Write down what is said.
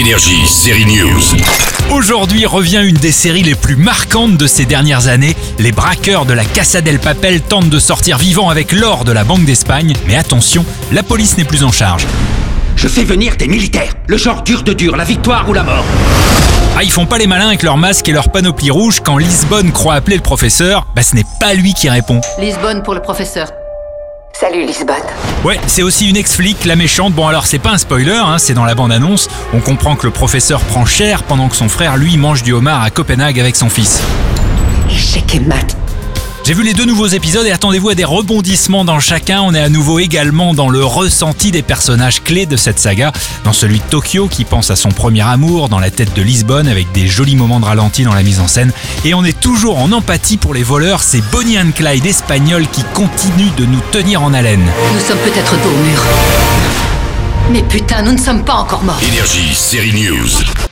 Énergie, série News. Aujourd'hui revient une des séries les plus marquantes de ces dernières années. Les braqueurs de la Casa del Papel tentent de sortir vivants avec l'or de la Banque d'Espagne. Mais attention, la police n'est plus en charge. Je fais venir des militaires, le genre dur de dur, la victoire ou la mort. Ah, ils font pas les malins avec leur masque et leur panoplie rouge quand Lisbonne croit appeler le professeur. Bah, ce n'est pas lui qui répond. Lisbonne pour le professeur. Salut Lisbonne. Ouais, c'est aussi une ex-flic, la méchante. Bon, alors c'est pas un spoiler, hein, c'est dans la bande-annonce. On comprend que le professeur prend cher pendant que son frère, lui, mange du homard à Copenhague avec son fils. Échec et mat. J'ai vu les deux nouveaux épisodes et attendez-vous à des rebondissements dans chacun. On est à nouveau également dans le ressenti des personnages clés de cette saga. Dans celui de Tokyo qui pense à son premier amour, dans la tête de Lisbonne avec des jolis moments de ralenti dans la mise en scène. Et on est toujours en empathie pour les voleurs, ces Bonnie and Clyde espagnols qui continuent de nous tenir en haleine. Nous sommes peut-être dos au mur. Mais putain, nous ne sommes pas encore morts. Énergie, série News.